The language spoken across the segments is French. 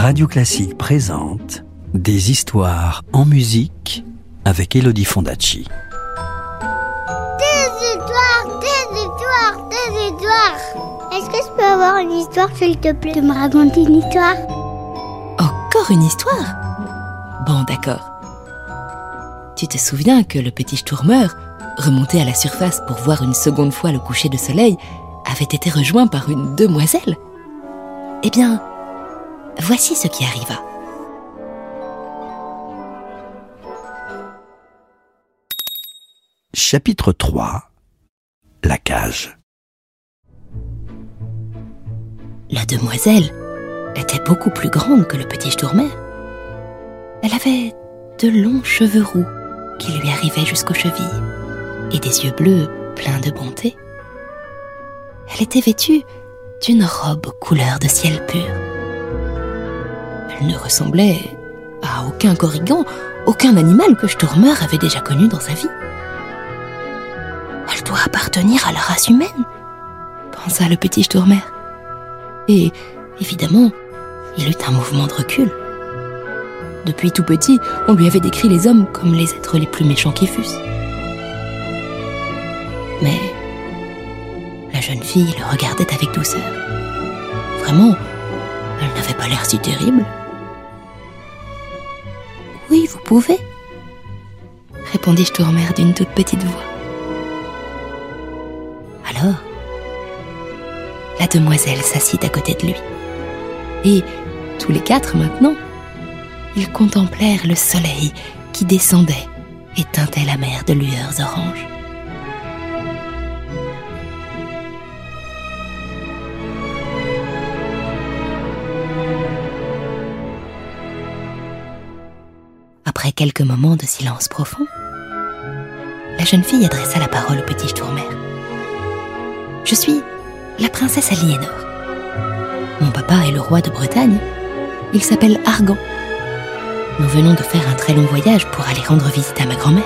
Radio Classique présente Des histoires en musique avec Elodie Fondacci. Des histoires, des histoires, des histoires. Est-ce que je peux avoir une histoire, s'il te plaît, de me raconter une histoire? Encore une histoire? Bon, d'accord. Tu te souviens que le petit Sturmer, remonté à la surface pour voir une seconde fois le coucher de soleil, avait été rejoint par une demoiselle? Eh bien, voici ce qui arriva. Chapitre 3 La cage. La demoiselle était beaucoup plus grande que le petit Sturmer. Elle avait de longs cheveux roux qui lui arrivaient jusqu'aux chevilles et des yeux bleus pleins de bonté. Elle était vêtue d'une robe couleur de ciel pur. Ne ressemblait à aucun corrigan, aucun animal que Sturmer avait déjà connu dans sa vie. Elle doit appartenir à la race humaine, pensa le petit Sturmer. Et, évidemment, il eut un mouvement de recul. Depuis tout petit, on lui avait décrit les hommes comme les êtres les plus méchants qui fussent. Mais la jeune fille le regardait avec douceur. Vraiment, elle n'avait pas l'air si terrible. Pouvez, répondit Sturmer d'une toute petite voix. Alors, la demoiselle s'assit à côté de lui. Et tous les quatre maintenant, ils contemplèrent le soleil qui descendait et teintait la mer de lueurs oranges. Après quelques moments de silence profond, la jeune fille adressa la parole au petit Sturmer. Je suis la princesse Aliénor. Mon papa est le roi de Bretagne. Il s'appelle Argan. Nous venons de faire un très long voyage pour aller rendre visite à ma grand-mère.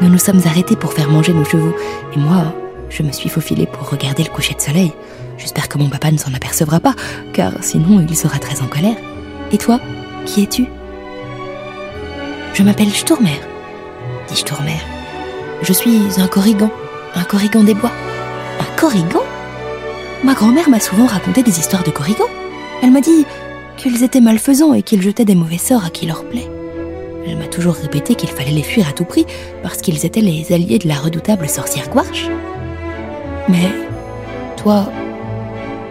Nous nous sommes arrêtés pour faire manger nos chevaux, et moi, je me suis faufilée pour regarder le coucher de soleil. J'espère que mon papa ne s'en apercevra pas, car sinon il sera très en colère. Et toi, qui es-tu? Je m'appelle Sturmer, dit Sturmer. Je suis un corrigan, un corrigan des bois. Un corrigan? Ma grand-mère m'a souvent raconté des histoires de corrigans. Elle m'a dit qu'ils étaient malfaisants et qu'ils jetaient des mauvais sorts à qui leur plaît. Elle m'a toujours répété qu'il fallait les fuir à tout prix parce qu'ils étaient les alliés de la redoutable sorcière Gouarche. Mais toi,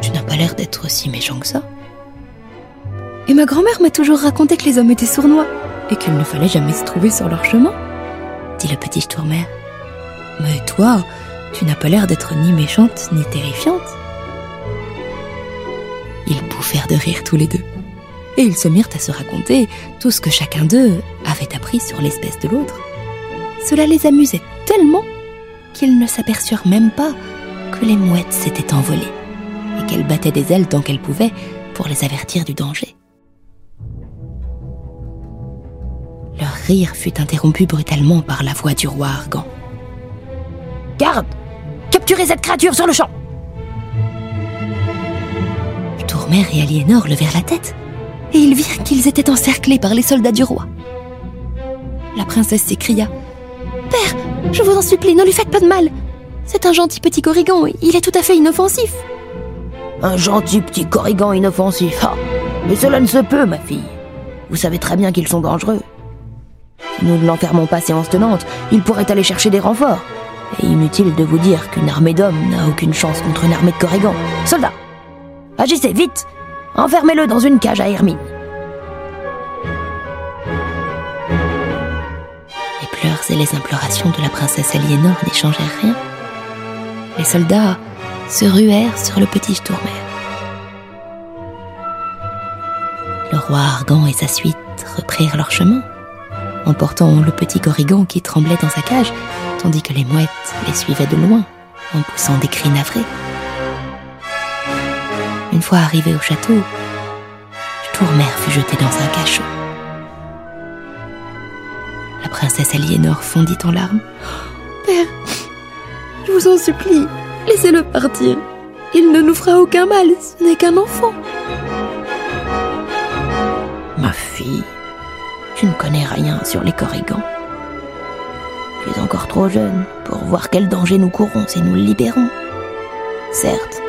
tu n'as pas l'air d'être si méchant que ça. Et ma grand-mère m'a toujours raconté que les hommes étaient sournois et qu'il ne fallait jamais se trouver sur leur chemin, dit le petit Sturmer. Mais toi, tu n'as pas l'air d'être ni méchante ni terrifiante. Ils bouffèrent de rire tous les deux. Et ils se mirent à se raconter tout ce que chacun d'eux avait appris sur l'espèce de l'autre. Cela les amusait tellement qu'ils ne s'aperçurent même pas que les mouettes s'étaient envolées et qu'elles battaient des ailes tant qu'elles pouvaient pour les avertir du danger. Rire fut interrompu brutalement par la voix du roi Argan. Garde Capturez cette créature sur le champ Tourmer et Aliénor levèrent la tête, et ils virent qu'ils étaient encerclés par les soldats du roi. La princesse s'écria Père, je vous en supplie, ne lui faites pas de mal. C'est un gentil petit corrigan, il est tout à fait inoffensif. Un gentil petit corrigan inoffensif. Ah, mais cela ne se peut, ma fille. Vous savez très bien qu'ils sont dangereux. Nous ne l'enfermons pas séance tenante, il pourrait aller chercher des renforts. Et inutile de vous dire qu'une armée d'hommes n'a aucune chance contre une armée de corrigans. Soldats Agissez vite Enfermez-le dans une cage à Hermine. Les pleurs et les implorations de la princesse Aliénor n'y changèrent rien. Les soldats se ruèrent sur le petit Sturmer. Le roi Argan et sa suite reprirent leur chemin, emportant le petit corrigan qui tremblait dans sa cage, tandis que les mouettes les suivaient de loin, en poussant des cris navrés. Une fois arrivé au château, Tourmer fut jeté dans un cachot. La princesse Aliénor fondit en larmes. Père, je vous en supplie, laissez-le partir. Il ne nous fera aucun mal, ce n'est qu'un enfant. Ma fille, tu ne connais rien sur les corrigans. Tu es encore trop jeune pour voir quel danger nous courons si nous le libérons. Certes,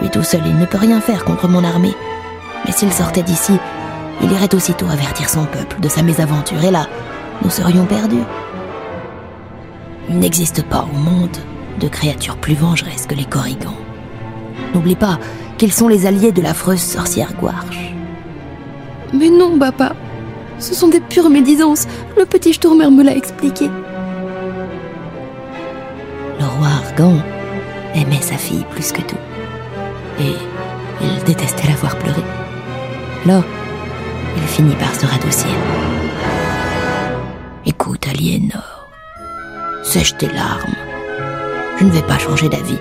lui tout seul, il ne peut rien faire contre mon armée. Mais s'il sortait d'ici, il irait aussitôt avertir son peuple de sa mésaventure, et là, nous serions perdus. Il n'existe pas au monde de créatures plus vengeresses que les corrigans. N'oublie pas qu'ils sont les alliés de l'affreuse sorcière Gouarche. Mais non, papa. Ce sont des pures médisances. Le petit Sturmer me l'a expliqué. Le roi Argan aimait sa fille plus que tout. Et il détestait la voir pleurer. Alors, il finit par se radoucir. Écoute, Aliénor, sèche tes larmes. Je ne vais pas changer d'avis,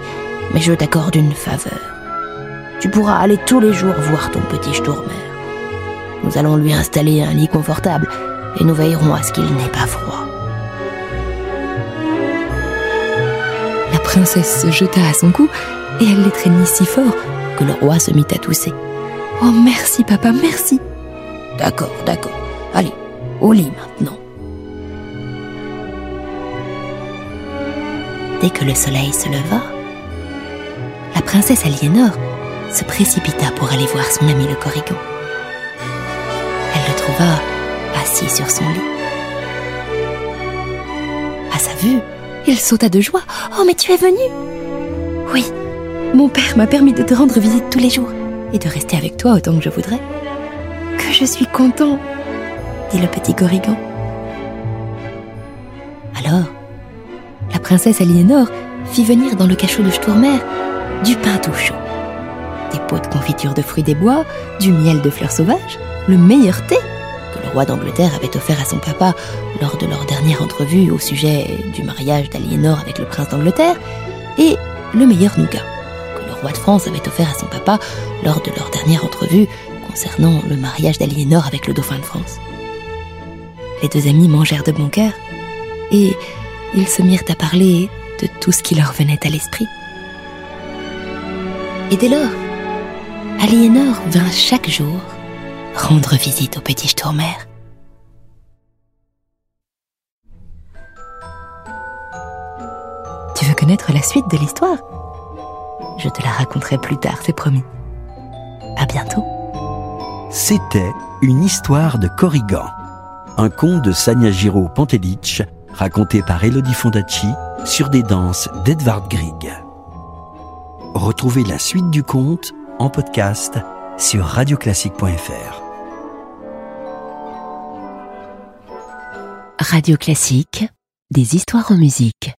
mais je t'accorde une faveur. Tu pourras aller tous les jours voir ton petit Sturmer. Nous allons lui installer un lit confortable et nous veillerons à ce qu'il n'ait pas froid. La princesse se jeta à son cou et elle l'étreignit si fort que le roi se mit à tousser. Oh merci papa, merci. D'accord, d'accord. Allez, au lit maintenant. Dès que le soleil se leva, la princesse Aliénor se précipita pour aller voir son ami le Corrigan. Assis sur son lit. À sa vue, il sauta de joie. Oh, mais tu es venu Oui, mon père m'a permis de te rendre visite tous les jours et de rester avec toi autant que je voudrais. Que je suis content, dit le petit Corrigan. Alors, la princesse Aliénor fit venir dans le cachot de Sturmer du pain tout chaud, des pots de confiture de fruits des bois, du miel de fleurs sauvages, le meilleur thé roi d'Angleterre avait offert à son papa lors de leur dernière entrevue au sujet du mariage d'Aliénor avec le prince d'Angleterre, et le meilleur nougat que le roi de France avait offert à son papa lors de leur dernière entrevue concernant le mariage d'Aliénor avec le dauphin de France. Les deux amis mangèrent de bon cœur, et ils se mirent à parler de tout ce qui leur venait à l'esprit. Et dès lors, Aliénor vint chaque jour rendre visite au petit Sturmer. Tu veux connaître la suite de l'histoire? Je te la raconterai plus tard, c'est promis. À bientôt. C'était une histoire de Corrigan, un conte de Sanyajiro Pantelic raconté par Elodie Fondacci sur des danses d'Edvard Grieg. Retrouvez la suite du conte en podcast sur radioclassique.fr. Radio Classique, des histoires en musique.